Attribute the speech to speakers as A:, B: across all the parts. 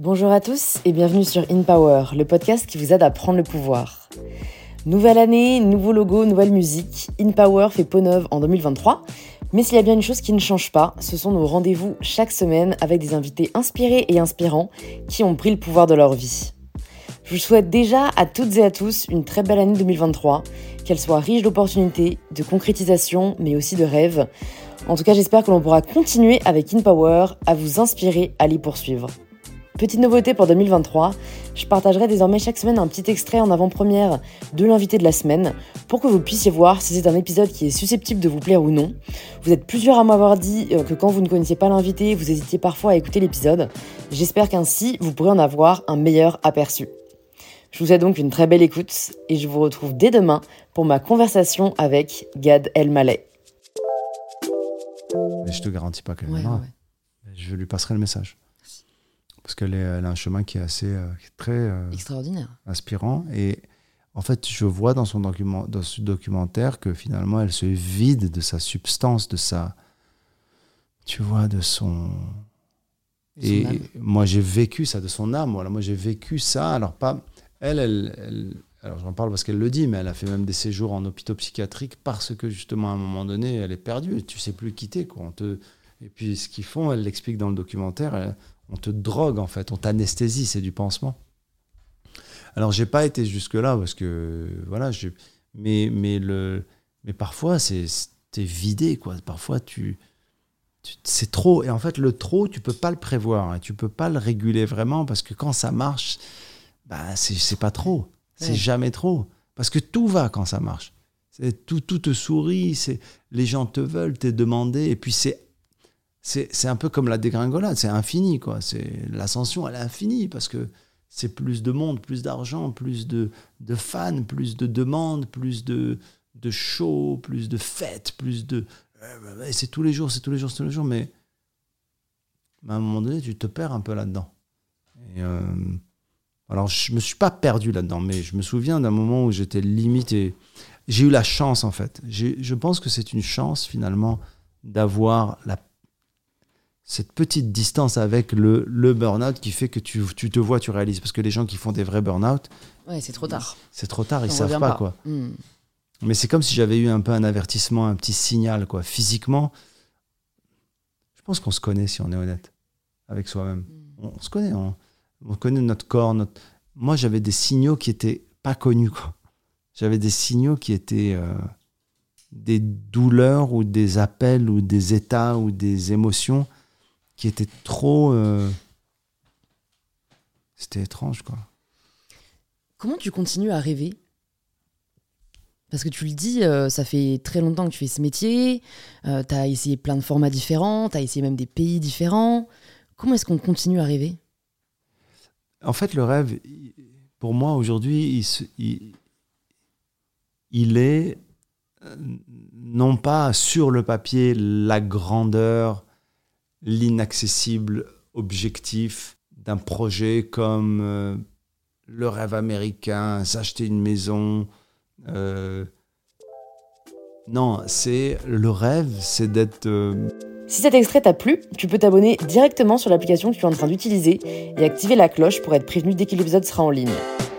A: Bonjour à tous et bienvenue sur In Power, le podcast qui vous aide à prendre le pouvoir. Nouvelle année, nouveau logo, nouvelle musique. In Power fait peau neuve en 2023. Mais s'il y a bien une chose qui ne change pas, ce sont nos rendez-vous chaque semaine avec des invités inspirés et inspirants qui ont pris le pouvoir de leur vie. Je vous souhaite déjà à toutes et à tous une très belle année 2023, qu'elle soit riche d'opportunités, de concrétisation, mais aussi de rêves. En tout cas, j'espère que l'on pourra continuer avec InPower à vous inspirer à les poursuivre. Petite nouveauté pour 2023, je partagerai désormais chaque semaine un petit extrait en avant-première de l'invité de la semaine pour que vous puissiez voir si c'est un épisode qui est susceptible de vous plaire ou non. Vous êtes plusieurs à m'avoir dit euh, que quand vous ne connaissiez pas l'invité, vous hésitiez parfois à écouter l'épisode. J'espère qu'ainsi, vous pourrez en avoir un meilleur aperçu. Je vous souhaite donc une très belle écoute et je vous retrouve dès demain pour ma conversation avec Gad El Maleh.
B: Mais je te garantis pas qu'elle viendra. Je lui passerai le message parce qu'elle a un chemin qui est assez euh, très euh,
A: extraordinaire,
B: inspirant. Et en fait, je vois dans son document, dans ce documentaire que finalement, elle se vide de sa substance, de sa, tu vois, de son. et moi, j'ai vécu ça, de son âme. Voilà, moi, j'ai vécu ça. Alors pas, elle, elle, elle alors j'en parle parce qu'elle le dit, mais elle a fait même des séjours en hôpitaux psychiatriques parce que justement à un moment donné, elle est perdue. Tu sais plus quitter quoi. On te... Et puis ce qu'ils font, elle l'explique dans le documentaire on te drogue en fait, on t'anesthésie, c'est du pansement. Alors j'ai pas été jusque là parce que voilà, mais mais le mais parfois c'est t'es vidé quoi. Parfois tu, c'est trop et en fait le trop tu peux pas le prévoir, hein. tu peux pas le réguler vraiment parce que quand ça marche, bah c'est pas trop, c'est jamais trop parce que tout va quand ça marche. Tout, tout te sourit, les gens te veulent, t'es demandé, et puis c'est c'est un peu comme la dégringolade, c'est infini, quoi. C'est l'ascension, elle est infinie parce que c'est plus de monde, plus d'argent, plus de, de, fans, plus de demandes, plus de, de shows, plus de fêtes, plus de. C'est tous les jours, c'est tous les jours, c'est tous les jours, mais, à un moment donné, tu te perds un peu là-dedans. Euh, alors, je me suis pas perdu là-dedans, mais je me souviens d'un moment où j'étais limité. J'ai eu la chance, en fait. Je pense que c'est une chance, finalement, d'avoir la cette petite distance avec le, le burn-out qui fait que tu, tu, te vois, tu réalises. Parce que les gens qui font des vrais burn-out.
A: Ouais, c'est trop tard.
B: C'est trop tard, ils savent pas, quoi. Hmm. Mais c'est comme si j'avais eu un peu un avertissement, un petit signal, quoi. Physiquement, je pense qu'on se connaît si on est honnête avec soi-même. Hmm. On, se connaît, on, connaît notre corps. Notre... Moi, j'avais des signaux qui étaient pas connus, quoi. J'avais des signaux qui étaient. Euh, des douleurs ou des appels ou des états ou des émotions qui était trop. Euh, c'était étrange, quoi.
A: Comment tu continues à rêver? Parce que tu le dis, euh, ça fait très longtemps que tu fais ce métier, euh, tu as essayé plein de formats différents, tu as essayé même des pays différents. Comment est-ce qu'on continue à rêver?
B: En fait, le rêve, pour moi, aujourd'hui, il, il, est non pas sur le papier la grandeur, l'inaccessible objectif d'un projet comme euh, le rêve américain, s'acheter une maison. Euh, non, c'est le rêve, c'est d'être... Euh,
A: si cet extrait t'a plu, tu peux t'abonner directement sur l'application que tu es en train d'utiliser et activer la cloche pour être prévenu dès que l'épisode sera en ligne.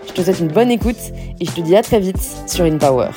A: Je te souhaite une bonne écoute et je te dis à très vite sur InPower.